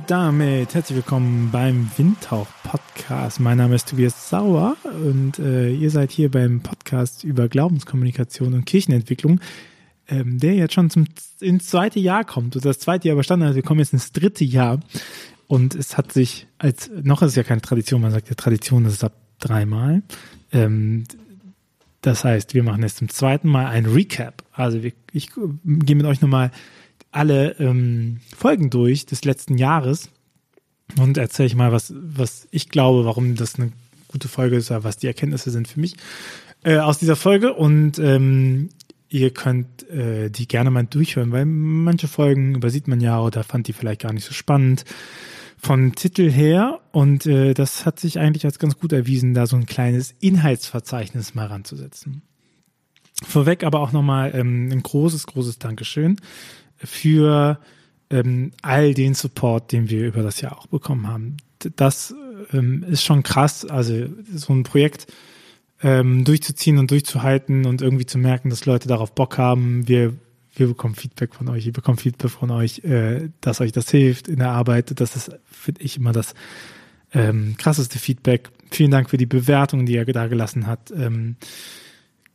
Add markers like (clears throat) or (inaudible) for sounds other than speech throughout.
Und damit herzlich willkommen beim Windtauch Podcast. Mein Name ist Tobias Sauer und äh, ihr seid hier beim Podcast über Glaubenskommunikation und Kirchenentwicklung, ähm, der jetzt schon zum, ins zweite Jahr kommt. Und das zweite Jahr überstanden hat. Wir kommen jetzt ins dritte Jahr. Und es hat sich als, noch ist es ja keine Tradition, man sagt ja Tradition, das ist ab dreimal. Ähm, das heißt, wir machen jetzt zum zweiten Mal ein Recap. Also wir, ich gehe mit euch nochmal alle ähm, Folgen durch des letzten Jahres und erzähle ich mal, was, was ich glaube, warum das eine gute Folge ist, was die Erkenntnisse sind für mich äh, aus dieser Folge. Und ähm, ihr könnt äh, die gerne mal durchhören, weil manche Folgen übersieht man ja oder fand die vielleicht gar nicht so spannend von Titel her. Und äh, das hat sich eigentlich als ganz gut erwiesen, da so ein kleines Inhaltsverzeichnis mal ranzusetzen. Vorweg aber auch nochmal ähm, ein großes, großes Dankeschön für ähm, all den Support, den wir über das Jahr auch bekommen haben. Das ähm, ist schon krass. Also so ein Projekt ähm, durchzuziehen und durchzuhalten und irgendwie zu merken, dass Leute darauf Bock haben. Wir, wir bekommen Feedback von euch, ihr bekommt Feedback von euch, äh, dass euch das hilft in der Arbeit. Das ist, finde ich, immer das ähm, krasseste Feedback. Vielen Dank für die Bewertung, die ihr da gelassen hat. Ähm,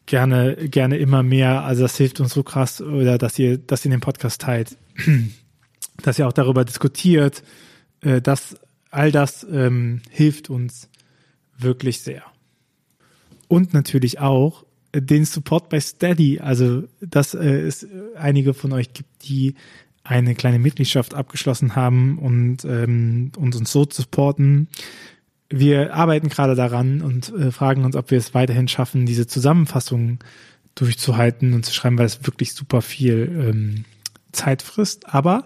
gerne, gerne immer mehr. Also das hilft uns so krass, oder dass ihr, dass ihr den Podcast teilt, (clears throat) dass ihr auch darüber diskutiert. Äh, dass all das ähm, hilft uns wirklich sehr. Und natürlich auch den Support bei Steady. Also, dass äh, es einige von euch gibt, die eine kleine Mitgliedschaft abgeschlossen haben und, ähm, und uns so supporten wir arbeiten gerade daran und äh, fragen uns, ob wir es weiterhin schaffen, diese Zusammenfassung durchzuhalten und zu schreiben, weil es wirklich super viel ähm, Zeit frisst. Aber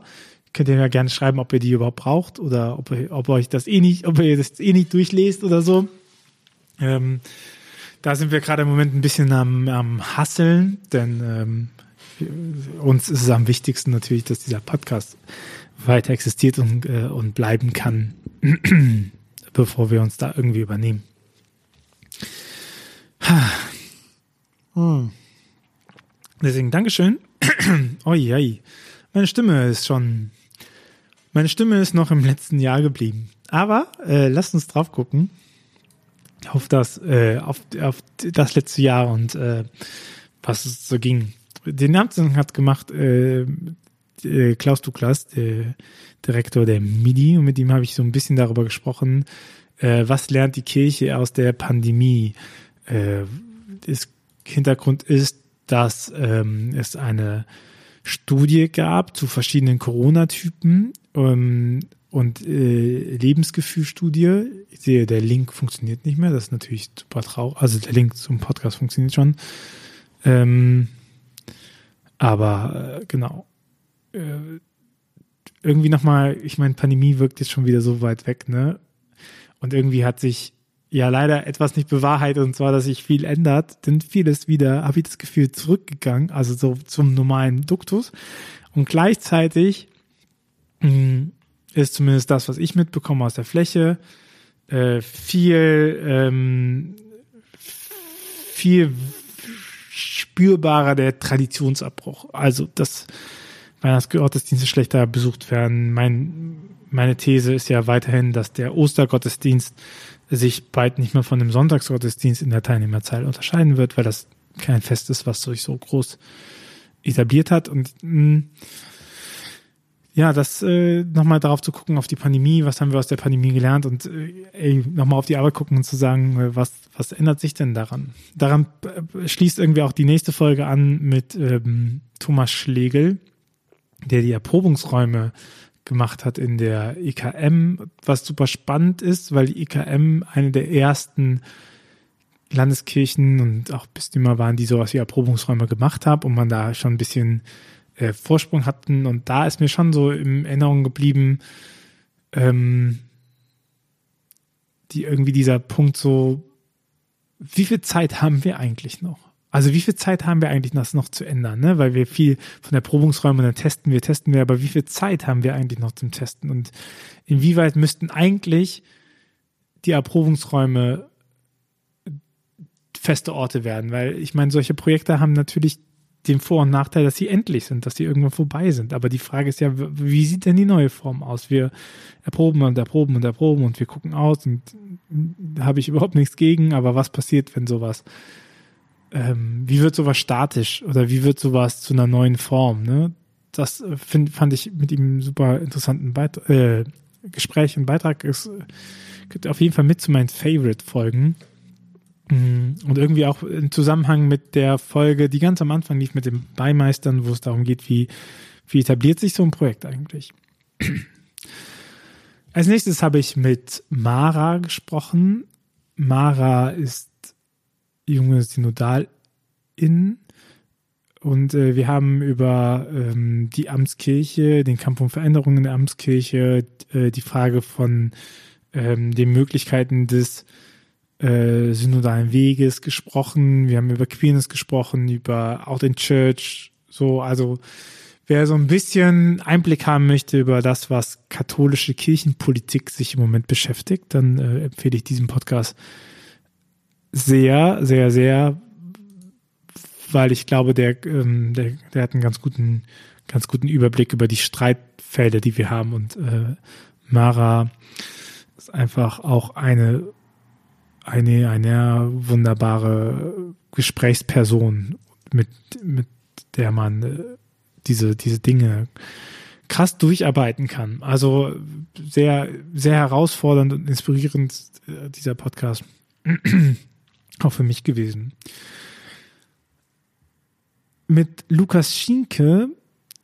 könnt ihr ja gerne schreiben, ob ihr die überhaupt braucht oder ob, ihr, ob euch das eh nicht, ob ihr das eh nicht durchlest oder so. Ähm, da sind wir gerade im Moment ein bisschen am, am Hasseln, denn ähm, uns ist es am wichtigsten natürlich, dass dieser Podcast weiter existiert und, äh, und bleiben kann. (clears throat) bevor wir uns da irgendwie übernehmen. Hm. Deswegen Dankeschön. (clears throat) oi, oi. Meine Stimme ist schon, meine Stimme ist noch im letzten Jahr geblieben. Aber äh, lasst uns drauf gucken auf das, äh, auf, auf das letzte Jahr und äh, was es so ging. Den Amtsen hat gemacht äh, äh, Klaus Douglas, der Direktor der MIDI, und mit ihm habe ich so ein bisschen darüber gesprochen, äh, was lernt die Kirche aus der Pandemie. Äh, das Hintergrund ist, dass ähm, es eine Studie gab zu verschiedenen Corona-Typen ähm, und äh, Lebensgefühlstudie. Ich sehe, der Link funktioniert nicht mehr. Das ist natürlich super traurig. Also der Link zum Podcast funktioniert schon. Ähm, aber äh, genau äh, irgendwie nochmal, ich meine, Pandemie wirkt jetzt schon wieder so weit weg, ne? Und irgendwie hat sich ja leider etwas nicht bewahrheitet, und zwar, dass sich viel ändert, denn vieles wieder, habe ich das Gefühl, zurückgegangen, also so zum normalen Duktus. Und gleichzeitig mh, hm, ist zumindest das, was ich mitbekomme aus der Fläche, äh, viel, ähm, viel spürbarer der Traditionsabbruch. Also das Weihnachtsgottesdienste schlechter besucht werden. Mein, meine These ist ja weiterhin, dass der Ostergottesdienst sich bald nicht mehr von dem Sonntagsgottesdienst in der Teilnehmerzahl unterscheiden wird, weil das kein Fest ist, was sich so groß etabliert hat. Und mh, hm, ja, das äh, nochmal darauf zu gucken, auf die Pandemie, was haben wir aus der Pandemie gelernt und äh, nochmal auf die Arbeit gucken und zu sagen, äh, was, was ändert sich denn daran? Daran äh, schließt irgendwie auch die nächste Folge an mit ähm, Thomas Schlegel, der die Erprobungsräume gemacht hat in der IKM, was super spannend ist, weil die IKM eine der ersten Landeskirchen und auch Bistümer waren, die sowas wie Erprobungsräume gemacht haben und man da schon ein bisschen äh, Vorsprung hatten. Und da ist mir schon so in Erinnerung geblieben, ähm, die irgendwie dieser Punkt so, wie viel Zeit haben wir eigentlich noch? Also wie viel Zeit haben wir eigentlich das noch zu ändern, ne? Weil wir viel von der Probungsräume dann testen wir, testen wir, aber wie viel Zeit haben wir eigentlich noch zum Testen? Und inwieweit müssten eigentlich die Erprobungsräume feste Orte werden? Weil ich meine, solche Projekte haben natürlich den Vor- und Nachteil, dass sie endlich sind, dass sie irgendwann vorbei sind. Aber die Frage ist ja, wie sieht denn die neue Form aus? Wir erproben und erproben und erproben und wir gucken aus und da habe ich überhaupt nichts gegen, aber was passiert, wenn sowas, ähm, wie wird sowas statisch oder wie wird sowas zu einer neuen Form? Ne? Das äh, find, fand ich mit ihm super interessanten Beit äh, Gespräch und Beitrag. Ist, gehört auf jeden Fall mit zu meinen Favorite-Folgen. Mm, und irgendwie auch im Zusammenhang mit der Folge, die ganz am Anfang lief mit den Beimeistern, wo es darum geht, wie, wie etabliert sich so ein Projekt eigentlich. (clears throat) Als nächstes habe ich mit Mara gesprochen. Mara ist junge Synodalin und äh, wir haben über ähm, die Amtskirche, den Kampf um Veränderungen in der Amtskirche, äh, die Frage von ähm, den Möglichkeiten des äh, synodalen Weges gesprochen. Wir haben über Queerness gesprochen, über Out in Church. So, also wer so ein bisschen Einblick haben möchte über das, was katholische Kirchenpolitik sich im Moment beschäftigt, dann äh, empfehle ich diesen Podcast sehr, sehr, sehr, weil ich glaube, der, ähm, der, der hat einen ganz guten, ganz guten Überblick über die Streitfelder, die wir haben. Und äh, Mara ist einfach auch eine eine, eine wunderbare Gesprächsperson, mit, mit der man äh, diese, diese Dinge krass durcharbeiten kann. Also sehr, sehr herausfordernd und inspirierend äh, dieser Podcast auch für mich gewesen. Mit Lukas Schinke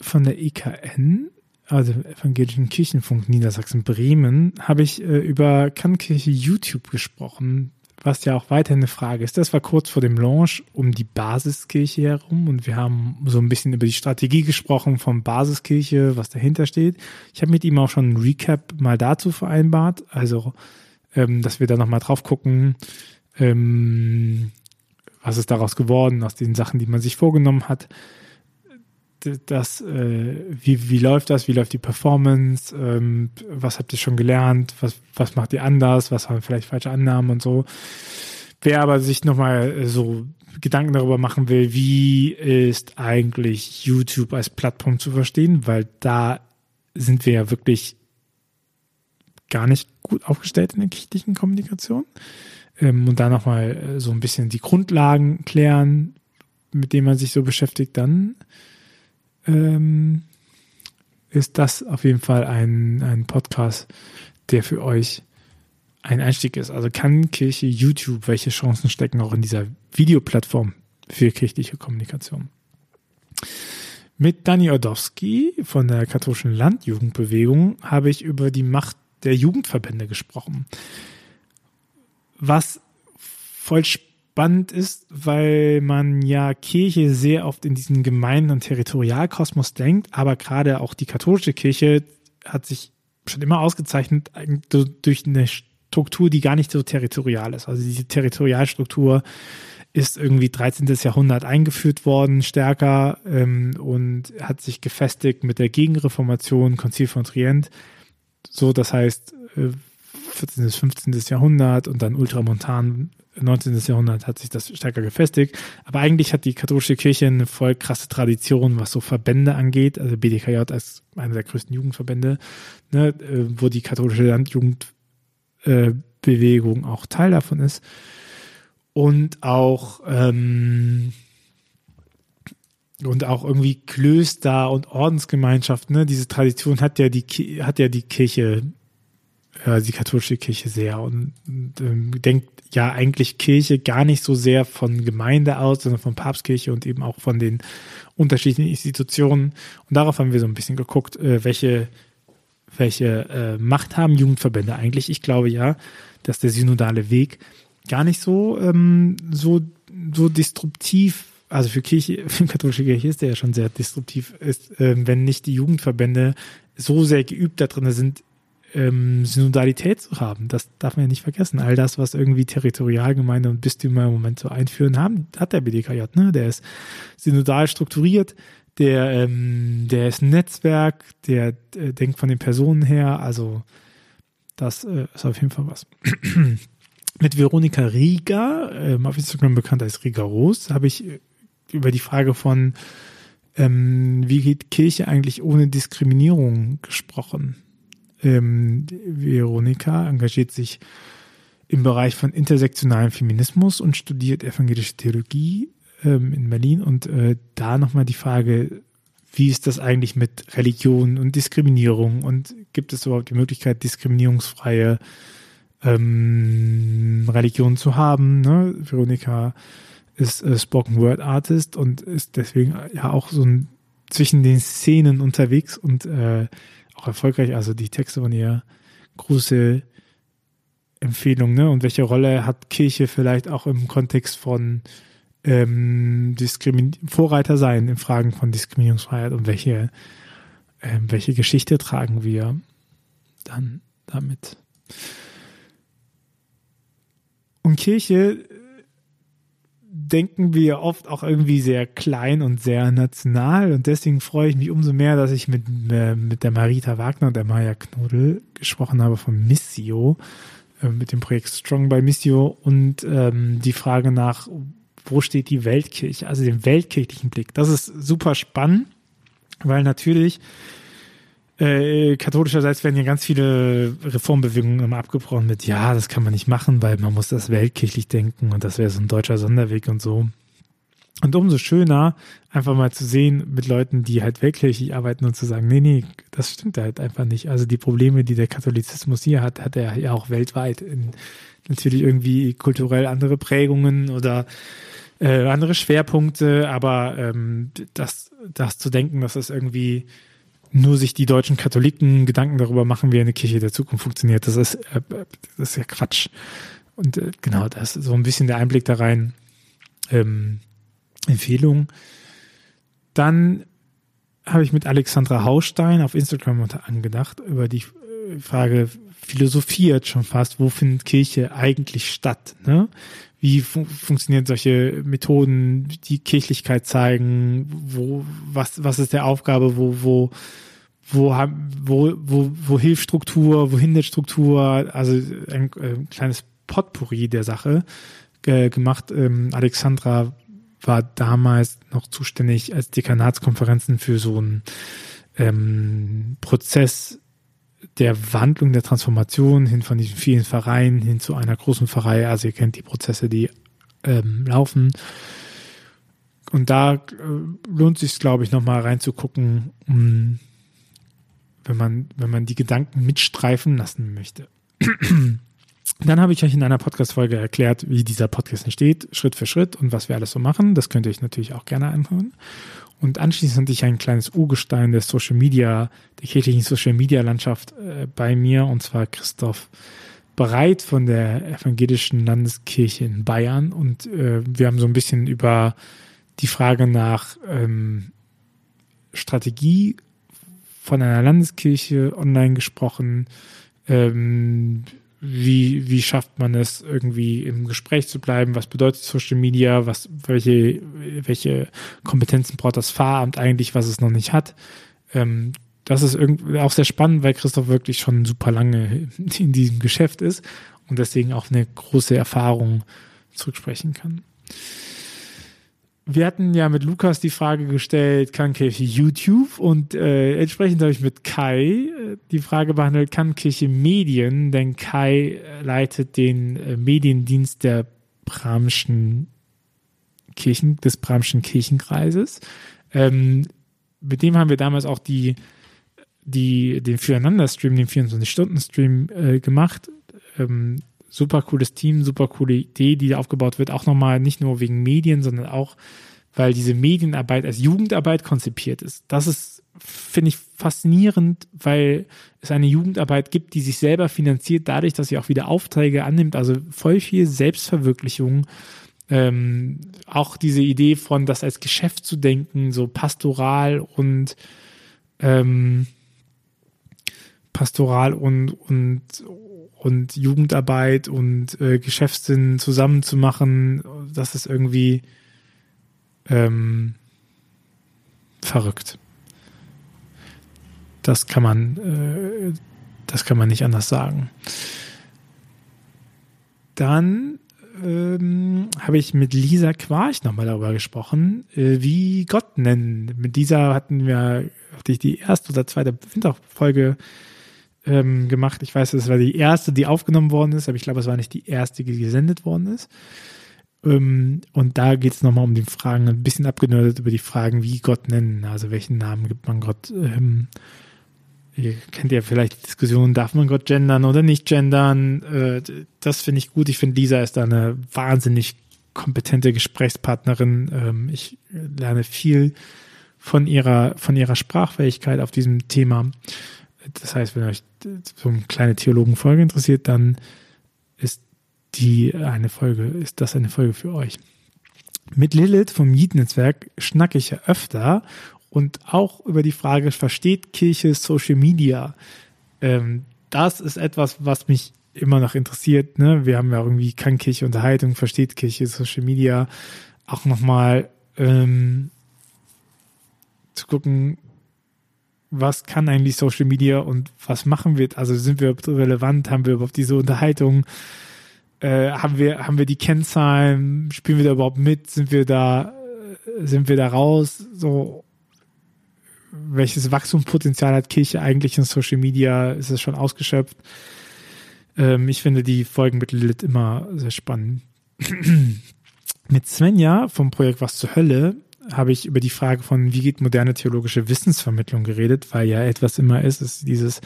von der EKN also Evangelischen Kirchenfunk Niedersachsen Bremen, habe ich äh, über Kannkirche YouTube gesprochen, was ja auch weiter eine Frage ist. Das war kurz vor dem Launch um die Basiskirche herum und wir haben so ein bisschen über die Strategie gesprochen von Basiskirche, was dahinter steht. Ich habe mit ihm auch schon ein Recap mal dazu vereinbart, also ähm, dass wir da nochmal drauf gucken, ähm, was ist daraus geworden aus den Sachen, die man sich vorgenommen hat? Das, äh, wie, wie läuft das, wie läuft die Performance, ähm, was habt ihr schon gelernt, was, was macht ihr anders, was haben vielleicht falsche Annahmen und so. Wer aber sich nochmal äh, so Gedanken darüber machen will, wie ist eigentlich YouTube als Plattform zu verstehen, weil da sind wir ja wirklich gar nicht gut aufgestellt in der kirchlichen Kommunikation. Ähm, und da nochmal äh, so ein bisschen die Grundlagen klären, mit denen man sich so beschäftigt, dann ähm, ist das auf jeden Fall ein, ein Podcast, der für euch ein Einstieg ist. Also kann Kirche YouTube, welche Chancen stecken auch in dieser Videoplattform für kirchliche Kommunikation? Mit Dani Ordowski von der katholischen Landjugendbewegung habe ich über die Macht der Jugendverbände gesprochen. Was voll spannend ist, weil man ja Kirche sehr oft in diesen Gemeinde- und Territorialkosmos denkt, aber gerade auch die katholische Kirche hat sich schon immer ausgezeichnet durch eine Struktur, die gar nicht so territorial ist. Also diese Territorialstruktur ist irgendwie 13. Jahrhundert eingeführt worden, stärker ähm, und hat sich gefestigt mit der Gegenreformation, Konzil von Trient. So, das heißt, äh, 14. bis 15. Jahrhundert und dann Ultramontan 19. Jahrhundert hat sich das stärker gefestigt. Aber eigentlich hat die katholische Kirche eine voll krasse Tradition, was so Verbände angeht. Also BDKJ als einer der größten Jugendverbände, ne, äh, wo die katholische Landjugendbewegung äh, auch Teil davon ist. Und auch ähm, und auch irgendwie Klöster und Ordensgemeinschaften, ne? Diese Tradition hat ja die hat ja die Kirche äh, die katholische Kirche sehr und, und ähm, denkt ja eigentlich Kirche gar nicht so sehr von Gemeinde aus, sondern von Papstkirche und eben auch von den unterschiedlichen Institutionen. Und darauf haben wir so ein bisschen geguckt, äh, welche, welche äh, Macht haben Jugendverbände eigentlich. Ich glaube ja, dass der synodale Weg gar nicht so, ähm, so, so disruptiv also für Kirche, (laughs) für katholische Kirche ist der ja schon sehr disruptiv, ist, äh, wenn nicht die Jugendverbände so sehr geübt da drin sind, ähm, Synodalität zu haben. Das darf man ja nicht vergessen. All das, was irgendwie Territorialgemeinde und Bistümer im Moment so einführen haben, hat der BDKJ. Ne? Der ist synodal strukturiert, der, ähm, der ist ein Netzwerk, der äh, denkt von den Personen her. Also das äh, ist auf jeden Fall was. (clears throat) Mit Veronika Rieger, ähm, auf Instagram bekannt als Rigaros, habe ich über die Frage von, ähm, wie geht Kirche eigentlich ohne Diskriminierung gesprochen. Ähm, Veronika engagiert sich im Bereich von intersektionalem Feminismus und studiert evangelische Theologie ähm, in Berlin. Und äh, da nochmal die Frage, wie ist das eigentlich mit Religion und Diskriminierung und gibt es überhaupt die Möglichkeit, diskriminierungsfreie ähm, Religion zu haben? Ne? Veronika ist äh, Spoken Word Artist und ist deswegen ja auch so ein zwischen den Szenen unterwegs und äh, auch erfolgreich. Also die Texte von ihr große Empfehlung, ne? Und welche Rolle hat Kirche vielleicht auch im Kontext von ähm, Diskrimin Vorreiter sein in Fragen von Diskriminierungsfreiheit und welche, ähm, welche Geschichte tragen wir dann damit? Und Kirche denken wir oft auch irgendwie sehr klein und sehr national und deswegen freue ich mich umso mehr, dass ich mit, äh, mit der Marita Wagner und der Maya Knodel gesprochen habe von Missio, äh, mit dem Projekt Strong by Missio und ähm, die Frage nach, wo steht die Weltkirche, also den weltkirchlichen Blick. Das ist super spannend, weil natürlich äh, katholischerseits werden ja ganz viele Reformbewegungen immer abgebrochen mit, ja, das kann man nicht machen, weil man muss das weltkirchlich denken und das wäre so ein deutscher Sonderweg und so. Und umso schöner, einfach mal zu sehen mit Leuten, die halt weltkirchlich arbeiten und zu sagen, nee, nee, das stimmt halt einfach nicht. Also die Probleme, die der Katholizismus hier hat, hat er ja auch weltweit. In, natürlich irgendwie kulturell andere Prägungen oder äh, andere Schwerpunkte, aber ähm, das, das zu denken, dass das irgendwie nur sich die deutschen Katholiken Gedanken darüber machen, wie eine Kirche der Zukunft funktioniert. Das ist, äh, das ist ja Quatsch. Und äh, genau, das ist so ein bisschen der Einblick da rein. Ähm, Empfehlung. Dann habe ich mit Alexandra Haustein auf Instagram angedacht über die äh, Frage philosophiert schon fast, wo findet Kirche eigentlich statt? Ne? Wie fun funktionieren solche Methoden, die Kirchlichkeit zeigen? Wo, was, was ist der Aufgabe? Wo, wo wo, wo, wo, wo Hilfsstruktur, wo Hinderstruktur, also ein, ein kleines Potpourri der Sache äh, gemacht. Ähm, Alexandra war damals noch zuständig als Dekanatskonferenzen für so einen ähm, Prozess der Wandlung, der Transformation hin von diesen vielen Vereinen hin zu einer großen Pfarrei. Also ihr kennt die Prozesse, die ähm, laufen. Und da äh, lohnt sich, glaube ich, nochmal reinzugucken, um, wenn man, wenn man die Gedanken mitstreifen lassen möchte. (clears throat) Dann habe ich euch in einer Podcast-Folge erklärt, wie dieser Podcast entsteht, Schritt für Schritt und was wir alles so machen. Das könnt ihr euch natürlich auch gerne anhören. Und anschließend hatte ich ein kleines Urgestein der Social Media, der kirchlichen Social Media Landschaft äh, bei mir, und zwar Christoph Bereit von der Evangelischen Landeskirche in Bayern. Und äh, wir haben so ein bisschen über die Frage nach ähm, Strategie von einer Landeskirche online gesprochen. Ähm, wie, wie schafft man es, irgendwie im Gespräch zu bleiben? Was bedeutet Social Media? Was, welche, welche Kompetenzen braucht das Pfarramt eigentlich, was es noch nicht hat? Ähm, das ist irgendwie auch sehr spannend, weil Christoph wirklich schon super lange (laughs) in diesem Geschäft ist und deswegen auch eine große Erfahrung zurücksprechen kann wir hatten ja mit Lukas die Frage gestellt, kann Kirche YouTube? Und äh, entsprechend habe ich mit Kai äh, die Frage behandelt, kann Kirche Medien? Denn Kai äh, leitet den äh, Mediendienst der Bramschen Kirchen, des Bramschen Kirchenkreises. Ähm, mit dem haben wir damals auch die, die, den Füreinander-Stream, den 24-Stunden-Stream äh, gemacht. Ähm, super cooles Team, super coole Idee, die da aufgebaut wird. Auch nochmal nicht nur wegen Medien, sondern auch, weil diese Medienarbeit als Jugendarbeit konzipiert ist. Das ist, finde ich, faszinierend, weil es eine Jugendarbeit gibt, die sich selber finanziert, dadurch, dass sie auch wieder Aufträge annimmt. Also voll viel Selbstverwirklichung. Ähm, auch diese Idee von, das als Geschäft zu denken, so pastoral und ähm, pastoral und, und und Jugendarbeit und äh, Geschäftssinn zusammenzumachen, das ist irgendwie ähm, verrückt. Das kann man, äh, das kann man nicht anders sagen. Dann ähm, habe ich mit Lisa Quarch nochmal darüber gesprochen, äh, wie Gott nennen. Mit dieser hatten wir, hatte ich die erste oder zweite Winterfolge ähm, gemacht. Ich weiß, es war die erste, die aufgenommen worden ist, aber ich glaube, es war nicht die erste, die gesendet worden ist. Ähm, und da geht es nochmal um die Fragen, ein bisschen abgenördet über die Fragen, wie Gott nennen. Also welchen Namen gibt man Gott? Ähm, ihr kennt ja vielleicht die Diskussion, darf man Gott gendern oder nicht gendern? Äh, das finde ich gut. Ich finde, Lisa ist da eine wahnsinnig kompetente Gesprächspartnerin. Ähm, ich lerne viel von ihrer, von ihrer Sprachfähigkeit auf diesem Thema. Das heißt, wenn euch so eine kleine Theologenfolge interessiert, dann ist die eine Folge, ist das eine Folge für euch. Mit Lilith vom Yeet-Netzwerk schnacke ich ja öfter und auch über die Frage, versteht Kirche Social Media? Ähm, das ist etwas, was mich immer noch interessiert. Ne? Wir haben ja irgendwie, kann Kirche Unterhaltung, versteht Kirche Social Media? Auch nochmal ähm, zu gucken, was kann eigentlich Social Media und was machen wir? Also sind wir relevant? Haben wir überhaupt diese Unterhaltung? Äh, haben wir, haben wir die Kennzahlen? Spielen wir da überhaupt mit? Sind wir da, äh, sind wir da raus? So, welches Wachstumspotenzial hat Kirche eigentlich in Social Media? Ist es schon ausgeschöpft? Ähm, ich finde die Folgen mit Lilith immer sehr spannend. (clears throat) mit Svenja vom Projekt Was zur Hölle habe ich über die Frage von, wie geht moderne theologische Wissensvermittlung geredet, weil ja etwas immer ist, ist dieses,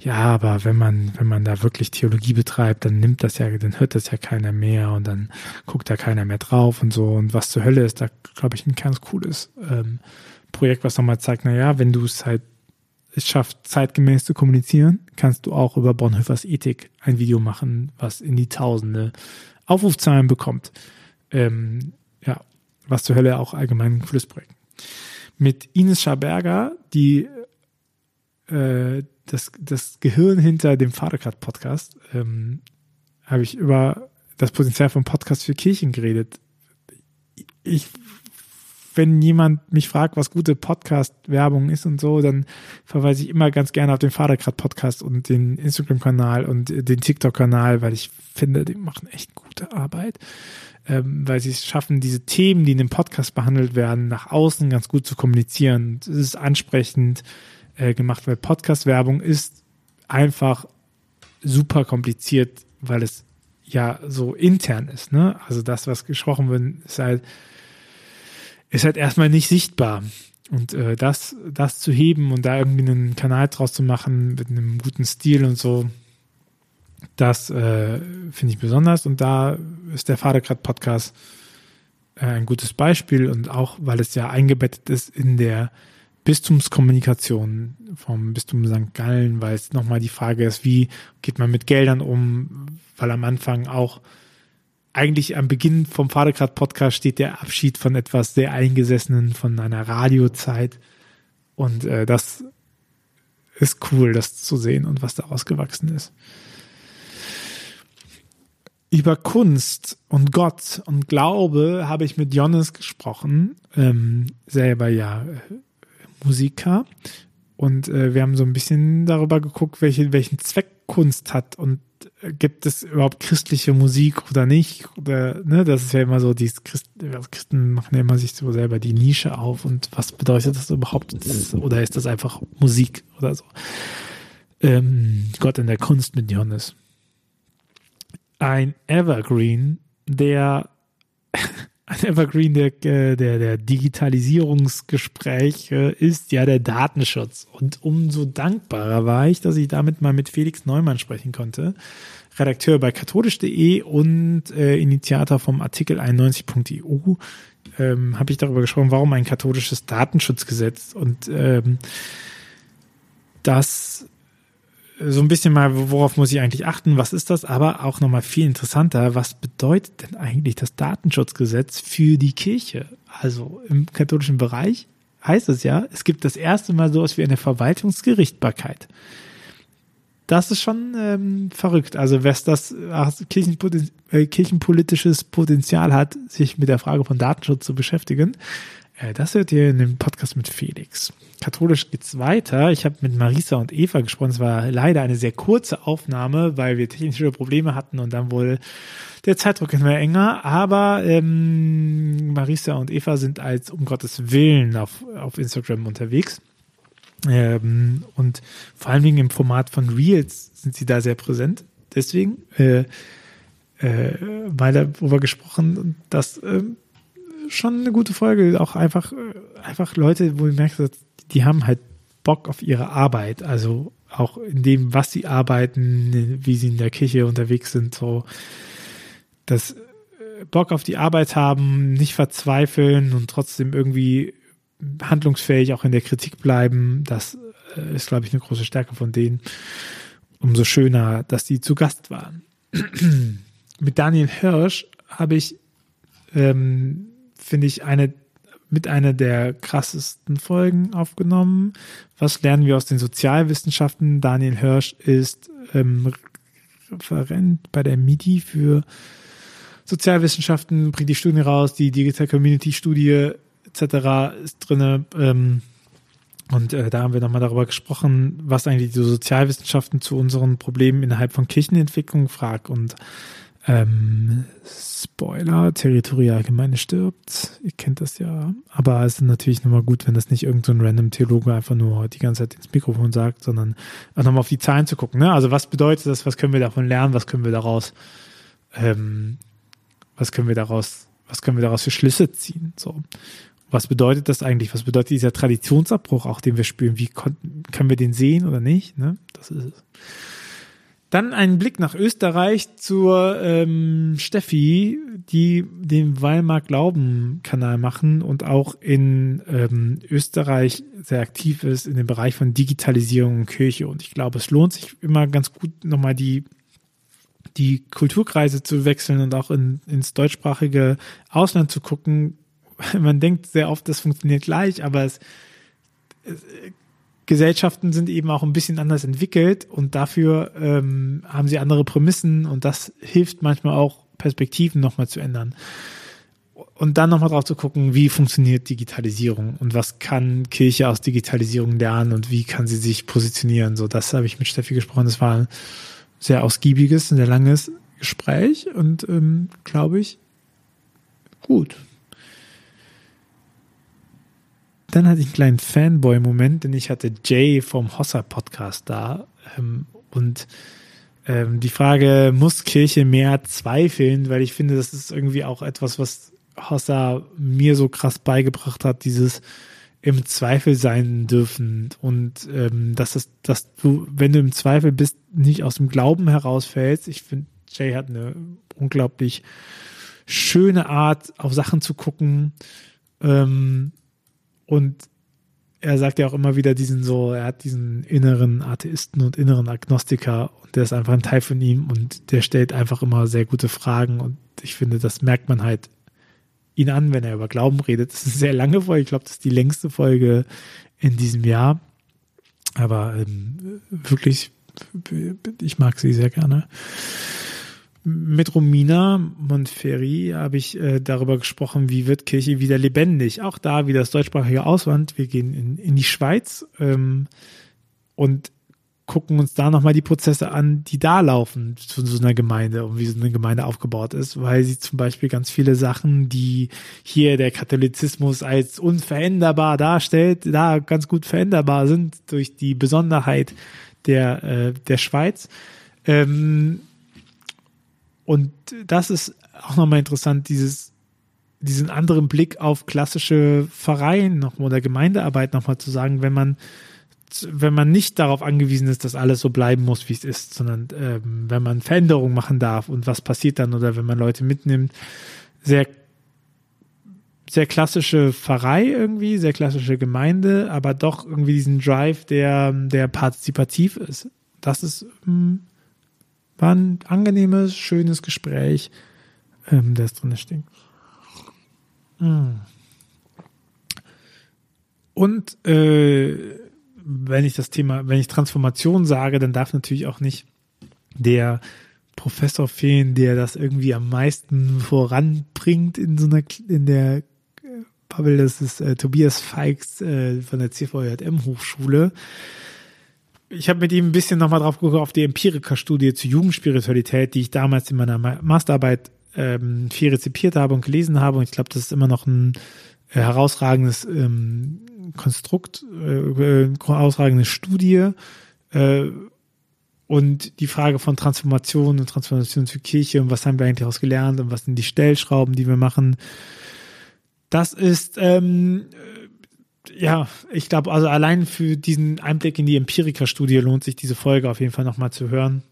ja, aber wenn man, wenn man da wirklich Theologie betreibt, dann nimmt das ja, dann hört das ja keiner mehr und dann guckt da keiner mehr drauf und so. Und was zur Hölle ist, da glaube ich ein ganz cooles ähm, Projekt, was nochmal zeigt, na ja, wenn du es halt es schafft, zeitgemäß zu kommunizieren, kannst du auch über Bonhoeffers Ethik ein Video machen, was in die Tausende Aufrufzahlen bekommt. Ähm, ja, was zur Hölle auch allgemein ein cooles Projekt. Mit Ines Schaberger, die äh, das, das Gehirn hinter dem Vatergrad-Podcast, ähm, habe ich über das Potenzial von Podcast für Kirchen geredet. Ich wenn jemand mich fragt, was gute Podcast-Werbung ist und so, dann verweise ich immer ganz gerne auf den Vatergrad-Podcast und den Instagram-Kanal und den TikTok-Kanal, weil ich finde, die machen echt gute Arbeit, ähm, weil sie es schaffen, diese Themen, die in dem Podcast behandelt werden, nach außen ganz gut zu kommunizieren. Es ist ansprechend äh, gemacht, weil Podcast-Werbung ist einfach super kompliziert, weil es ja so intern ist. Ne? Also das, was gesprochen wird, ist halt ist halt erstmal nicht sichtbar. Und äh, das, das zu heben und da irgendwie einen Kanal draus zu machen mit einem guten Stil und so, das äh, finde ich besonders. Und da ist der Vatergrad-Podcast äh, ein gutes Beispiel und auch, weil es ja eingebettet ist in der Bistumskommunikation vom Bistum St. Gallen, weil es nochmal die Frage ist, wie geht man mit Geldern um, weil am Anfang auch eigentlich am Beginn vom Vatergrad-Podcast steht der Abschied von etwas sehr Eingesessenen, von einer Radiozeit. Und äh, das ist cool, das zu sehen und was daraus gewachsen ist. Über Kunst und Gott und Glaube habe ich mit Jonas gesprochen, ähm, selber ja äh, Musiker. Und äh, wir haben so ein bisschen darüber geguckt, welche, welchen Zweck Kunst hat und gibt es überhaupt christliche Musik oder nicht? Oder, ne, das ist ja immer so, die Christ, Christen machen ja immer sich so selber die Nische auf und was bedeutet das überhaupt? Oder ist das einfach Musik oder so? Ähm, Gott in der Kunst mit Johannes. Ein Evergreen, der (laughs) ein Evergreen der, der, der Digitalisierungsgespräche ist ja der Datenschutz. Und umso dankbarer war ich, dass ich damit mal mit Felix Neumann sprechen konnte. Redakteur bei katholisch.de und äh, Initiator vom Artikel 91.eu ähm, habe ich darüber gesprochen, warum ein katholisches Datenschutzgesetz und ähm, das so ein bisschen mal, worauf muss ich eigentlich achten, was ist das, aber auch nochmal viel interessanter, was bedeutet denn eigentlich das Datenschutzgesetz für die Kirche? Also im katholischen Bereich heißt es ja, es gibt das erste Mal sowas wie eine Verwaltungsgerichtbarkeit. Das ist schon ähm, verrückt. Also wer das äh, kirchenpolitisches Potenzial hat, sich mit der Frage von Datenschutz zu beschäftigen, das hört ihr in dem Podcast mit Felix. Katholisch geht's weiter. Ich habe mit Marisa und Eva gesprochen. Es war leider eine sehr kurze Aufnahme, weil wir technische Probleme hatten und dann wohl der Zeitdruck immer enger. Aber ähm, Marisa und Eva sind als um Gottes Willen auf, auf Instagram unterwegs. Ähm, und vor allen Dingen im Format von Reels sind sie da sehr präsent. Deswegen, äh, äh, mal darüber gesprochen, dass äh, schon eine gute Folge. Auch einfach, äh, einfach Leute, wo ich merke, die haben halt Bock auf ihre Arbeit. Also auch in dem, was sie arbeiten, wie sie in der Kirche unterwegs sind, so das äh, Bock auf die Arbeit haben, nicht verzweifeln und trotzdem irgendwie handlungsfähig auch in der Kritik bleiben. Das äh, ist, glaube ich, eine große Stärke von denen. Umso schöner, dass die zu Gast waren. (clears throat) Mit Daniel Hirsch habe ich ähm, finde ich, eine mit einer der krassesten Folgen aufgenommen. Was lernen wir aus den Sozialwissenschaften? Daniel Hirsch ist ähm, Referent bei der MIDI für Sozialwissenschaften, bringt die Studien raus, die Digital Community Studie etc. ist drinne. Ähm, und äh, da haben wir nochmal darüber gesprochen, was eigentlich die Sozialwissenschaften zu unseren Problemen innerhalb von Kirchenentwicklung fragt. Und ähm, Spoiler, Territorialgemeinde stirbt. Ihr kennt das ja. Aber es ist natürlich nochmal gut, wenn das nicht irgendein so random Theologe einfach nur die ganze Zeit ins Mikrofon sagt, sondern auch nochmal auf die Zahlen zu gucken. Ne? Also was bedeutet das? Was können wir davon lernen? Was können wir daraus, ähm, was können wir daraus, was können wir daraus für Schlüsse ziehen? So. Was bedeutet das eigentlich? Was bedeutet dieser Traditionsabbruch, auch den wir spüren? Wie können wir den sehen oder nicht? Ne? Das ist es. Dann ein Blick nach Österreich zur ähm, Steffi, die den Weimar Glauben Kanal machen und auch in ähm, Österreich sehr aktiv ist in dem Bereich von Digitalisierung und Kirche. Und ich glaube, es lohnt sich immer ganz gut nochmal die die Kulturkreise zu wechseln und auch in, ins deutschsprachige Ausland zu gucken. (laughs) Man denkt sehr oft, das funktioniert gleich, aber es, es Gesellschaften sind eben auch ein bisschen anders entwickelt und dafür ähm, haben sie andere Prämissen und das hilft manchmal auch, Perspektiven nochmal zu ändern. Und dann nochmal drauf zu gucken, wie funktioniert Digitalisierung und was kann Kirche aus Digitalisierung lernen und wie kann sie sich positionieren. So, das habe ich mit Steffi gesprochen. Das war ein sehr ausgiebiges, ein sehr langes Gespräch und ähm, glaube ich, gut. Dann hatte ich einen kleinen Fanboy-Moment, denn ich hatte Jay vom Hossa-Podcast da. Ähm, und ähm, die Frage, muss Kirche mehr zweifeln? Weil ich finde, das ist irgendwie auch etwas, was Hossa mir so krass beigebracht hat, dieses im Zweifel sein dürfen und ähm, dass es, dass du, wenn du im Zweifel bist, nicht aus dem Glauben herausfällst. Ich finde, Jay hat eine unglaublich schöne Art, auf Sachen zu gucken. Ähm, und er sagt ja auch immer wieder diesen so, er hat diesen inneren Atheisten und inneren Agnostiker und der ist einfach ein Teil von ihm und der stellt einfach immer sehr gute Fragen und ich finde, das merkt man halt ihn an, wenn er über Glauben redet. Das ist eine sehr lange Folge, ich glaube, das ist die längste Folge in diesem Jahr, aber ähm, wirklich, ich mag sie sehr gerne mit Romina Monferri habe ich äh, darüber gesprochen, wie wird Kirche wieder lebendig. Auch da wieder das deutschsprachige Ausland. Wir gehen in, in die Schweiz ähm, und gucken uns da nochmal die Prozesse an, die da laufen zu so einer Gemeinde und wie so eine Gemeinde aufgebaut ist, weil sie zum Beispiel ganz viele Sachen, die hier der Katholizismus als unveränderbar darstellt, da ganz gut veränderbar sind durch die Besonderheit der, äh, der Schweiz. Ähm, und das ist auch nochmal interessant, dieses, diesen anderen Blick auf klassische Vereine noch oder Gemeindearbeit nochmal zu sagen, wenn man, wenn man nicht darauf angewiesen ist, dass alles so bleiben muss, wie es ist, sondern ähm, wenn man Veränderungen machen darf und was passiert dann oder wenn man Leute mitnimmt, sehr sehr klassische Pfarrei irgendwie, sehr klassische Gemeinde, aber doch irgendwie diesen Drive, der, der partizipativ ist. Das ist hm, war ein angenehmes, schönes Gespräch, ähm, das drin steht. Mm. Und äh, wenn ich das Thema, wenn ich Transformation sage, dann darf natürlich auch nicht der Professor fehlen, der das irgendwie am meisten voranbringt in so einer in der Bubble, das ist äh, Tobias Feix äh, von der CVJM Hochschule. Ich habe mit ihm ein bisschen nochmal drauf geguckt, auf die Empirika-Studie zur Jugendspiritualität, die ich damals in meiner Masterarbeit ähm, viel rezipiert habe und gelesen habe. Und ich glaube, das ist immer noch ein äh, herausragendes ähm, Konstrukt, äh, äh, herausragende Studie. Äh, und die Frage von Transformation und Transformation für Kirche und was haben wir eigentlich daraus gelernt und was sind die Stellschrauben, die wir machen. Das ist, ähm, ja, ich glaube, also allein für diesen Einblick in die Empirika-Studie lohnt sich diese Folge auf jeden Fall nochmal zu hören.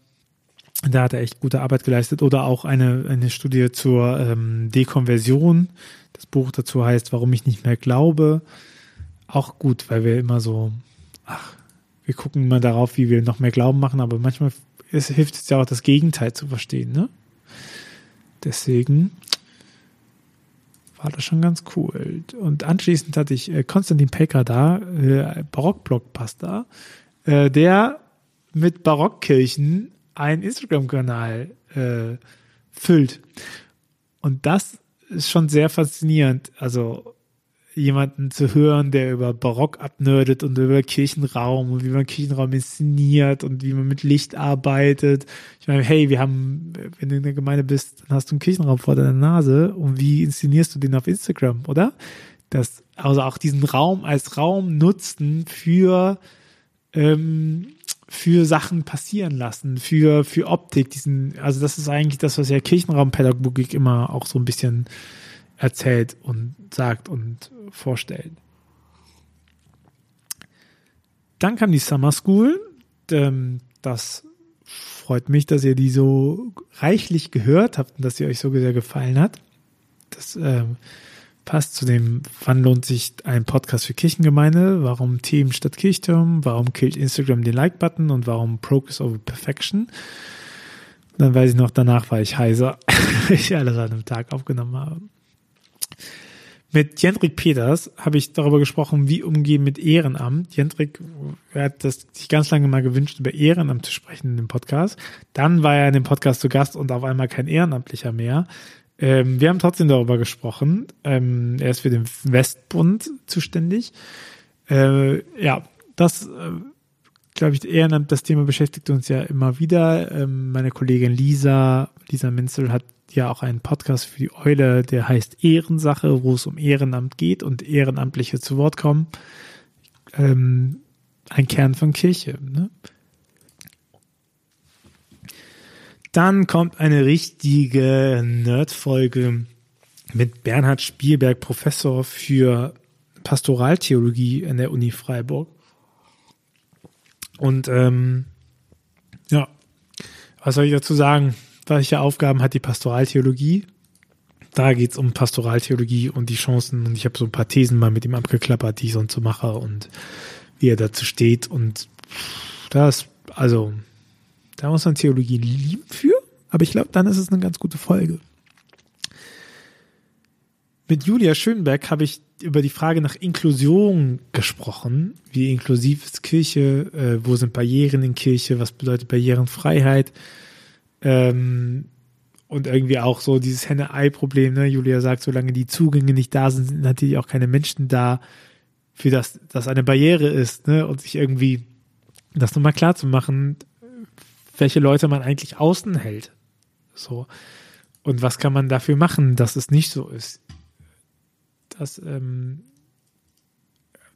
Da hat er echt gute Arbeit geleistet. Oder auch eine, eine Studie zur ähm, Dekonversion. Das Buch dazu heißt, warum ich nicht mehr glaube. Auch gut, weil wir immer so, ach, wir gucken immer darauf, wie wir noch mehr Glauben machen, aber manchmal ist, hilft es ja auch, das Gegenteil zu verstehen, ne? Deswegen war das schon ganz cool. Und anschließend hatte ich äh, Konstantin Pecker da, äh, Barockblockbuster, äh, der mit Barockkirchen einen Instagram-Kanal äh, füllt. Und das ist schon sehr faszinierend. Also jemanden zu hören, der über Barock abnördet und über Kirchenraum und wie man Kirchenraum inszeniert und wie man mit Licht arbeitet. Ich meine, hey, wir haben, wenn du in der Gemeinde bist, dann hast du einen Kirchenraum vor deiner Nase und wie inszenierst du den auf Instagram, oder? Das, also auch diesen Raum als Raum nutzen für, ähm, für Sachen passieren lassen, für, für Optik, diesen, also das ist eigentlich das, was ja Kirchenraumpädagogik immer auch so ein bisschen erzählt und sagt und vorstellt. Dann kam die Summer School. Ähm, das freut mich, dass ihr die so reichlich gehört habt und dass sie euch so sehr gefallen hat. Das ähm, passt zu dem, wann lohnt sich ein Podcast für Kirchengemeinde, warum Team statt Kirchturm, warum killt Instagram den Like-Button und warum Progress over Perfection. Dann weiß ich noch, danach war ich heiser, (laughs) weil ich alles an einem Tag aufgenommen habe. Mit Jendrik Peters habe ich darüber gesprochen, wie umgehen mit Ehrenamt. Jendrik hat das sich ganz lange mal gewünscht, über Ehrenamt zu sprechen in dem Podcast. Dann war er in dem Podcast zu Gast und auf einmal kein Ehrenamtlicher mehr. Ähm, wir haben trotzdem darüber gesprochen. Ähm, er ist für den Westbund zuständig. Äh, ja, das, äh, glaube ich, Ehrenamt, das Thema beschäftigt uns ja immer wieder. Ähm, meine Kollegin Lisa, Lisa Minzel hat ja auch einen Podcast für die Eule, der heißt Ehrensache, wo es um Ehrenamt geht und Ehrenamtliche zu Wort kommen. Ähm, ein Kern von Kirche. Ne? Dann kommt eine richtige Nerd-Folge mit Bernhard Spielberg, Professor für Pastoraltheologie in der Uni Freiburg. Und ähm, ja, was soll ich dazu sagen? Welche Aufgaben hat die Pastoraltheologie? Da geht es um Pastoraltheologie und die Chancen. Und ich habe so ein paar Thesen mal mit ihm abgeklappert, die ich sonst so mache und wie er dazu steht. Und das, also, da muss man Theologie lieben für. Aber ich glaube, dann ist es eine ganz gute Folge. Mit Julia Schönberg habe ich über die Frage nach Inklusion gesprochen. Wie inklusiv ist Kirche? Äh, wo sind Barrieren in Kirche? Was bedeutet Barrierenfreiheit? Ähm, und irgendwie auch so dieses Henne-Ei-Problem, ne? Julia sagt, solange die Zugänge nicht da sind, sind natürlich auch keine Menschen da, für das das eine Barriere ist, ne? Und sich irgendwie das nochmal klar zu machen, welche Leute man eigentlich außen hält. So. Und was kann man dafür machen, dass es nicht so ist? Das, ähm,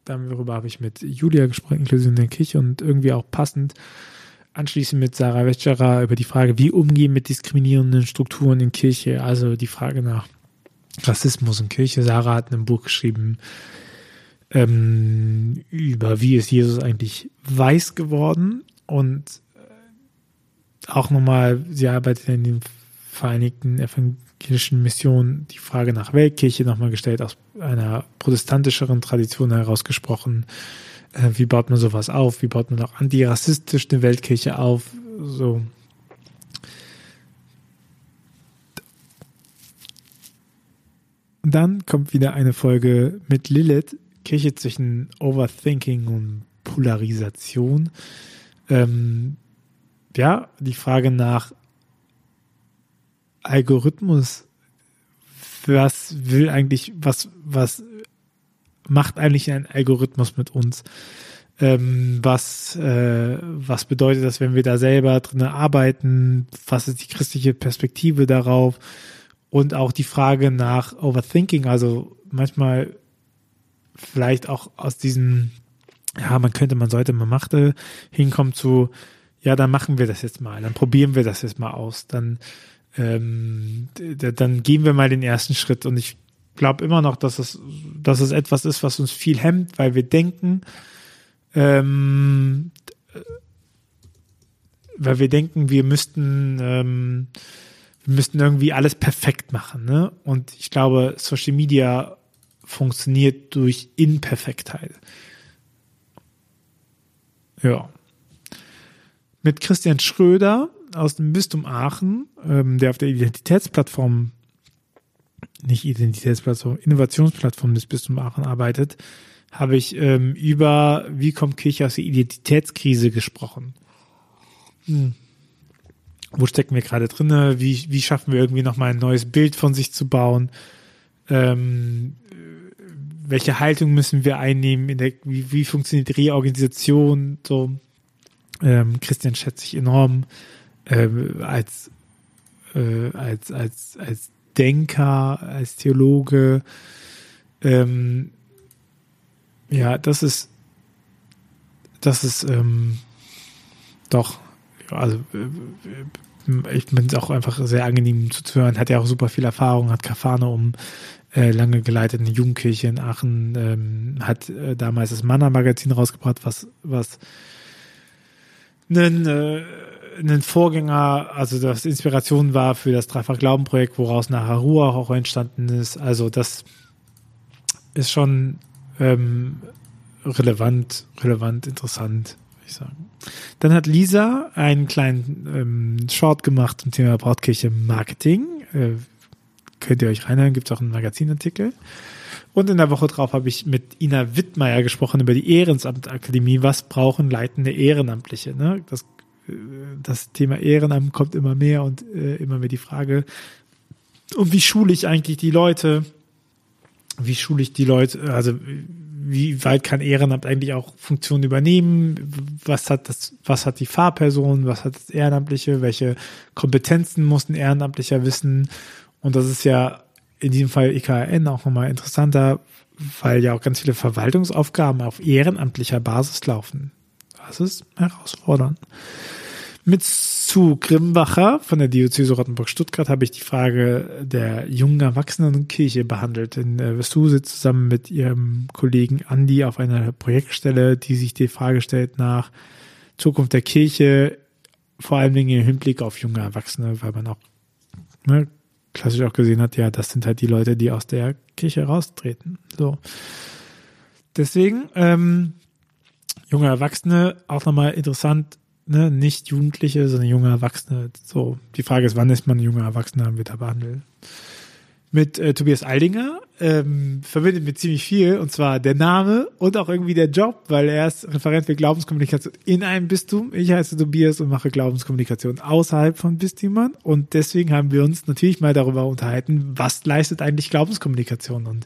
darüber habe ich mit Julia gesprochen, Inklusion in der Kirche und irgendwie auch passend anschließend mit Sarah Wetscherer über die Frage, wie umgehen mit diskriminierenden Strukturen in Kirche, also die Frage nach Rassismus in Kirche. Sarah hat ein Buch geschrieben ähm, über, wie ist Jesus eigentlich weiß geworden und äh, auch nochmal, sie arbeitet in den Vereinigten Evangelischen Missionen die Frage nach Weltkirche nochmal gestellt, aus einer protestantischeren Tradition herausgesprochen. Äh, wie baut man sowas auf? Wie baut man auch antirassistisch eine Weltkirche auf? So. Dann kommt wieder eine Folge mit Lilith, Kirche zwischen Overthinking und Polarisation. Ähm, ja, die Frage nach Algorithmus. Was will eigentlich, was, was macht eigentlich ein Algorithmus mit uns? Ähm, was, äh, was bedeutet das, wenn wir da selber drin arbeiten? Was ist die christliche Perspektive darauf? Und auch die Frage nach Overthinking, also manchmal vielleicht auch aus diesem, ja, man könnte, man sollte, man machte, hinkommen zu, ja, dann machen wir das jetzt mal, dann probieren wir das jetzt mal aus, dann, ähm, dann gehen wir mal den ersten Schritt. Und ich glaube immer noch, dass es, dass es etwas ist, was uns viel hemmt, weil wir denken, ähm, weil wir denken, wir müssten, ähm, wir müssten irgendwie alles perfekt machen. Ne? Und ich glaube, Social Media funktioniert durch Imperfektheit. Ja. Mit Christian Schröder aus dem Bistum Aachen, ähm, der auf der Identitätsplattform, nicht Identitätsplattform, Innovationsplattform des Bistums Aachen arbeitet, habe ich ähm, über wie kommt Kirche aus der Identitätskrise gesprochen. Hm. Wo stecken wir gerade drinne? Wie, wie schaffen wir irgendwie nochmal ein neues Bild von sich zu bauen? Ähm, welche Haltung müssen wir einnehmen? In der, wie, wie funktioniert die Reorganisation? So, ähm, Christian schätze ich enorm äh, als, äh, als, als, als Denker, als Theologe. Ähm, ja, das ist, das ist ähm, doch, also äh, ich bin es auch einfach sehr angenehm zuzuhören. Hat ja auch super viel Erfahrung, hat Kafane um äh, lange geleitet, eine Jugendkirche in Aachen, ähm, hat äh, damals das Manna-Magazin rausgebracht, was, was einen, äh, einen Vorgänger, also das Inspiration war für das Dreifach-Glauben-Projekt, woraus nachher Ruhe auch entstanden ist. Also das ist schon ähm, relevant, relevant, interessant, würde ich sagen. Dann hat Lisa einen kleinen ähm, Short gemacht zum Thema Brautkirche Marketing. Äh, könnt ihr euch reinhören, gibt es auch einen Magazinartikel. Und in der Woche drauf habe ich mit Ina Wittmeier gesprochen über die Ehrensamtakademie. Was brauchen leitende Ehrenamtliche? Ne? Das, das Thema Ehrenamt kommt immer mehr und äh, immer mehr die Frage, und wie schule ich eigentlich die Leute? Wie schule ich die Leute? Also wie weit kann Ehrenamt eigentlich auch Funktionen übernehmen? Was hat das, was hat die Fahrperson? Was hat das Ehrenamtliche? Welche Kompetenzen muss ein Ehrenamtlicher wissen? Und das ist ja in diesem Fall IKN auch nochmal interessanter, weil ja auch ganz viele Verwaltungsaufgaben auf ehrenamtlicher Basis laufen. Das ist herausfordernd. Mit zu Grimbacher von der Diözese Rottenburg-Stuttgart habe ich die Frage der jungen Erwachsenenkirche behandelt. Denn äh, Su sitzt zusammen mit ihrem Kollegen Andi auf einer Projektstelle, die sich die Frage stellt nach Zukunft der Kirche, vor allem im Hinblick auf junge Erwachsene, weil man auch ne, klassisch auch gesehen hat, ja, das sind halt die Leute, die aus der Kirche raustreten. So. Deswegen, ähm, junge Erwachsene, auch nochmal interessant, ne, nicht Jugendliche, sondern junge Erwachsene. So, die Frage ist, wann ist man junger Erwachsener und wird da behandelt? Mit äh, Tobias Aldinger ähm, verbindet mir ziemlich viel, und zwar der Name und auch irgendwie der Job, weil er ist Referent für Glaubenskommunikation in einem Bistum. Ich heiße Tobias und mache Glaubenskommunikation außerhalb von Bistümern. Und deswegen haben wir uns natürlich mal darüber unterhalten, was leistet eigentlich Glaubenskommunikation und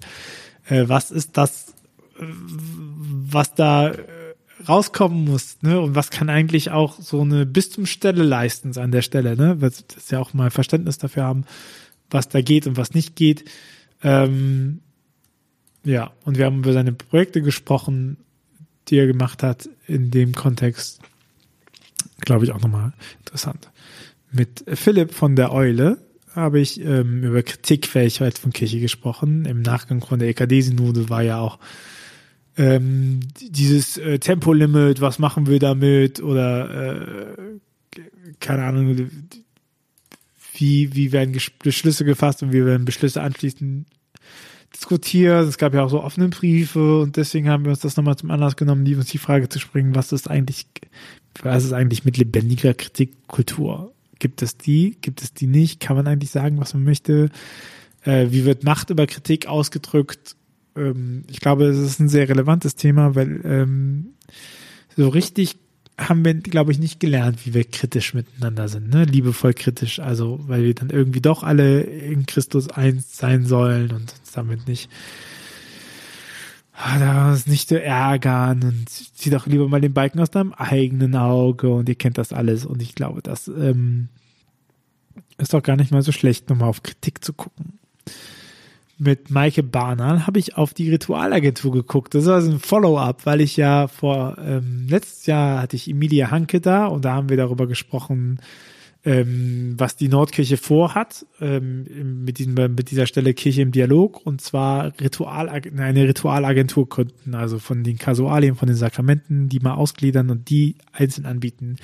äh, was ist das, was da äh, rauskommen muss, ne? Und was kann eigentlich auch so eine Bistumsstelle leisten an der Stelle, ne? Das ja auch mal Verständnis dafür haben, was da geht und was nicht geht. Ähm, ja, und wir haben über seine Projekte gesprochen, die er gemacht hat in dem Kontext. Glaube ich auch nochmal interessant. Mit Philipp von der Eule habe ich ähm, über Kritikfähigkeit von Kirche gesprochen. Im Nachgang von der EKD-Synode war ja auch ähm, dieses äh, Tempolimit, was machen wir damit? Oder äh, keine Ahnung, wie, wie werden Beschlüsse gefasst und wie werden Beschlüsse anschließend diskutiert. Es gab ja auch so offene Briefe und deswegen haben wir uns das nochmal zum Anlass genommen, die uns die Frage zu springen, was ist eigentlich, was ist eigentlich mit lebendiger Kritikkultur? Gibt es die? Gibt es die nicht? Kann man eigentlich sagen, was man möchte? Äh, wie wird Macht über Kritik ausgedrückt? Ähm, ich glaube, es ist ein sehr relevantes Thema, weil ähm, so richtig haben wir, glaube ich, nicht gelernt, wie wir kritisch miteinander sind, ne? Liebevoll kritisch, also weil wir dann irgendwie doch alle in Christus eins sein sollen und uns damit nicht ah, da ist nicht zu ärgern und zieh doch lieber mal den Balken aus deinem eigenen Auge und ihr kennt das alles und ich glaube, das ähm, ist doch gar nicht mal so schlecht, nochmal auf Kritik zu gucken. Mit Maike Barnal habe ich auf die Ritualagentur geguckt. Das war also ein Follow-up, weil ich ja vor ähm, letztes Jahr hatte ich Emilia Hanke da und da haben wir darüber gesprochen, ähm, was die Nordkirche vorhat, ähm, mit, diesem, mit dieser Stelle Kirche im Dialog, und zwar Ritual, eine Ritualagentur gründen, also von den Kasualien, von den Sakramenten, die mal ausgliedern und die einzeln anbieten.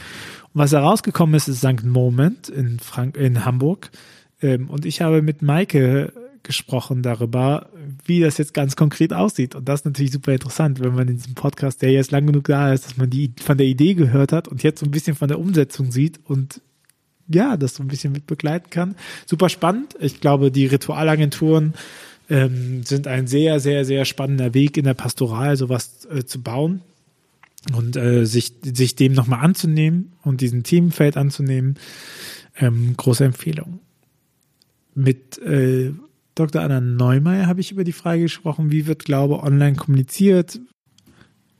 Und was herausgekommen ist, ist St. Moment in, Frank in Hamburg. Ähm, und ich habe mit Maike gesprochen darüber, wie das jetzt ganz konkret aussieht. Und das ist natürlich super interessant, wenn man in diesem Podcast, der jetzt lang genug da ist, dass man die von der Idee gehört hat und jetzt so ein bisschen von der Umsetzung sieht und ja, das so ein bisschen mit begleiten kann. Super spannend. Ich glaube, die Ritualagenturen ähm, sind ein sehr, sehr, sehr spannender Weg in der Pastoral, sowas äh, zu bauen und äh, sich, sich dem nochmal anzunehmen und diesen Themenfeld anzunehmen. Ähm, große Empfehlung. Mit äh, Dr. Anna Neumeier habe ich über die Frage gesprochen, wie wird Glaube online kommuniziert?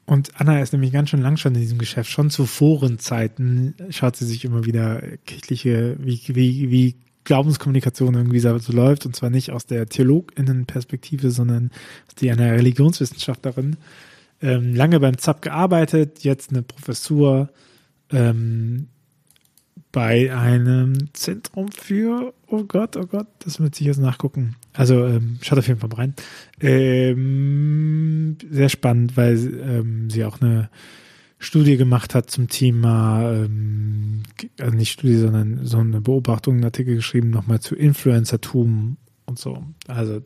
Und Anna ist nämlich ganz schön lang schon in diesem Geschäft. Schon zu Forenzeiten schaut sie sich immer wieder kirchliche, wie, wie, wie Glaubenskommunikation irgendwie so, läuft. Und zwar nicht aus der TheologInnen-Perspektive, sondern aus die einer Religionswissenschaftlerin. Ähm, lange beim ZAP gearbeitet, jetzt eine Professur ähm, bei einem Zentrum für, oh Gott, oh Gott, das müsste ich jetzt nachgucken. Also ähm, schaut auf jeden Fall mal rein. Ähm, sehr spannend, weil ähm, sie auch eine Studie gemacht hat zum Thema, also nicht Studie, sondern so eine Beobachtung, einen Artikel geschrieben, nochmal zu Influencertum und so. Also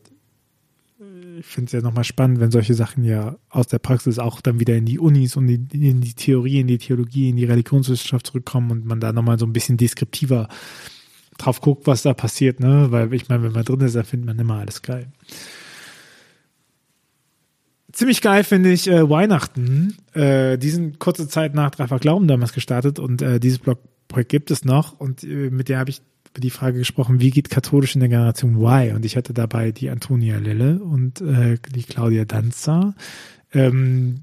ich finde es ja nochmal spannend, wenn solche Sachen ja aus der Praxis auch dann wieder in die Unis und in die, in die Theorie, in die Theologie, in die Religionswissenschaft zurückkommen und man da nochmal so ein bisschen deskriptiver drauf guckt, was da passiert, ne? Weil ich meine, wenn man drin ist, dann findet man immer alles geil. Ziemlich geil finde ich äh, Weihnachten. Äh, die sind kurze Zeit nach Dreifach Glauben damals gestartet und äh, dieses Blogprojekt gibt es noch und äh, mit der habe ich über die Frage gesprochen, wie geht katholisch in der Generation Y? Und ich hatte dabei die Antonia Lille und äh, die Claudia Danza. Ähm,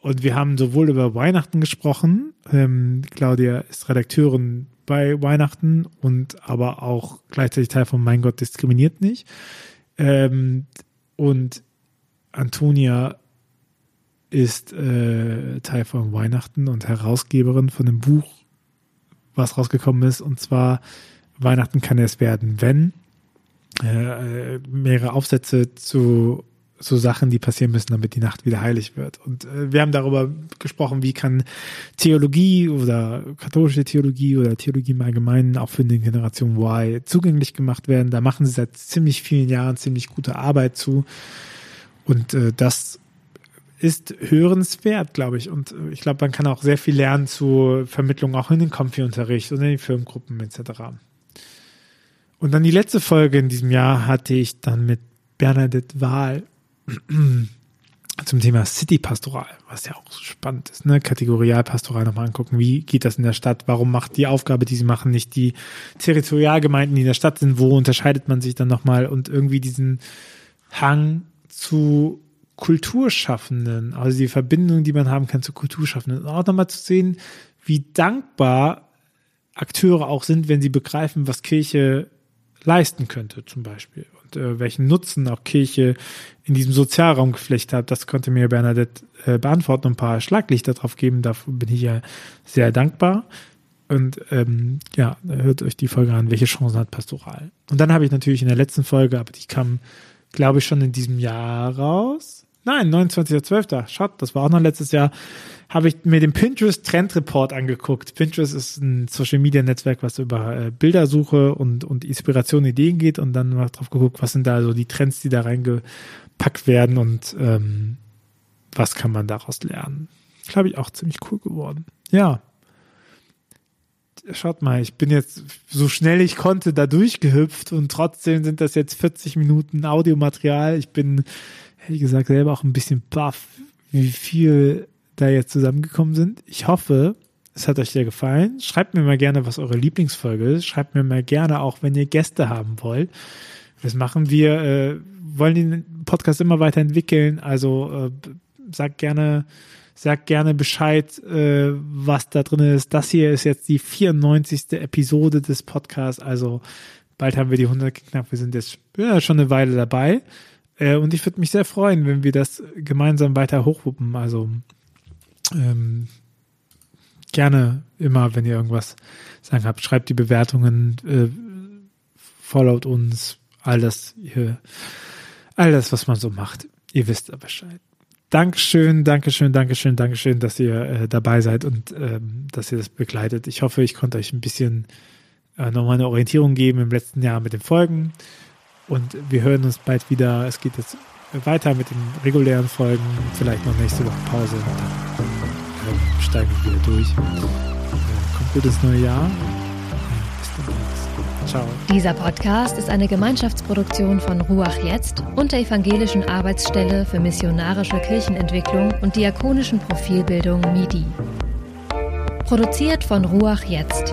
und wir haben sowohl über Weihnachten gesprochen, ähm, Claudia ist Redakteurin bei Weihnachten und aber auch gleichzeitig Teil von Mein Gott diskriminiert nicht. Ähm, und Antonia ist äh, Teil von Weihnachten und Herausgeberin von einem Buch, was rausgekommen ist, und zwar Weihnachten kann es werden, wenn äh, mehrere Aufsätze zu so Sachen, die passieren müssen, damit die Nacht wieder heilig wird. Und äh, wir haben darüber gesprochen, wie kann Theologie oder katholische Theologie oder Theologie im Allgemeinen auch für die Generation Y zugänglich gemacht werden. Da machen sie seit ziemlich vielen Jahren ziemlich gute Arbeit zu. Und äh, das ist hörenswert, glaube ich. Und äh, ich glaube, man kann auch sehr viel lernen zu Vermittlung auch in den Konfi-Unterricht und in den Firmengruppen etc. Und dann die letzte Folge in diesem Jahr hatte ich dann mit Bernadette Wahl (clears throat) zum Thema City Pastoral, was ja auch spannend ist, ne? Kategorialpastoral nochmal angucken. Wie geht das in der Stadt? Warum macht die Aufgabe, die sie machen, nicht die Territorialgemeinden, die in der Stadt sind? Wo unterscheidet man sich dann nochmal? Und irgendwie diesen Hang zu Kulturschaffenden, also die Verbindung, die man haben kann zu Kulturschaffenden. Und auch nochmal zu sehen, wie dankbar Akteure auch sind, wenn sie begreifen, was Kirche leisten könnte, zum Beispiel. Und äh, welchen Nutzen auch Kirche in diesem Sozialraum geflecht hat, das konnte mir Bernadette äh, beantworten und ein paar Schlaglichter drauf geben. Dafür bin ich ja sehr dankbar. Und ähm, ja, hört euch die Folge an, welche Chancen hat Pastoral. Und dann habe ich natürlich in der letzten Folge, aber die kam, glaube ich, schon in diesem Jahr raus. Nein, 29.12. Schaut, das war auch noch letztes Jahr habe ich mir den Pinterest Trend Report angeguckt. Pinterest ist ein Social Media Netzwerk, was über äh, Bildersuche und, und Inspiration, Ideen geht und dann mal drauf geguckt, was sind da so die Trends, die da reingepackt werden und ähm, was kann man daraus lernen. Glaube ich auch ziemlich cool geworden. Ja. Schaut mal, ich bin jetzt so schnell ich konnte da durchgehüpft und trotzdem sind das jetzt 40 Minuten Audiomaterial. Ich bin, wie gesagt, selber auch ein bisschen baff, wie viel da jetzt zusammengekommen sind. Ich hoffe, es hat euch sehr gefallen. Schreibt mir mal gerne, was eure Lieblingsfolge ist. Schreibt mir mal gerne auch, wenn ihr Gäste haben wollt. Das machen wir, äh, wollen den Podcast immer weiterentwickeln. Also äh, sag gerne, sag gerne Bescheid, äh, was da drin ist. Das hier ist jetzt die 94. Episode des Podcasts. Also bald haben wir die 100 geknackt. Wir sind jetzt ja, schon eine Weile dabei. Äh, und ich würde mich sehr freuen, wenn wir das gemeinsam weiter hochwuppen. Also ähm, gerne immer, wenn ihr irgendwas sagen habt, schreibt die Bewertungen, äh, followt uns, all das, ihr, all das, was man so macht. Ihr wisst aber Bescheid. Dankeschön, Dankeschön, Dankeschön, Dankeschön, dass ihr äh, dabei seid und ähm, dass ihr das begleitet. Ich hoffe, ich konnte euch ein bisschen äh, nochmal eine Orientierung geben im letzten Jahr mit den Folgen. Und wir hören uns bald wieder. Es geht jetzt weiter mit den regulären Folgen. Vielleicht noch nächste Woche Pause. Dann steigen wir wieder durch. Äh, kommt gutes neue Jahr. Bis dann. Ciao. Dieser Podcast ist eine Gemeinschaftsproduktion von Ruach Jetzt und der Evangelischen Arbeitsstelle für missionarische Kirchenentwicklung und diakonischen Profilbildung MIDI. Produziert von Ruach Jetzt.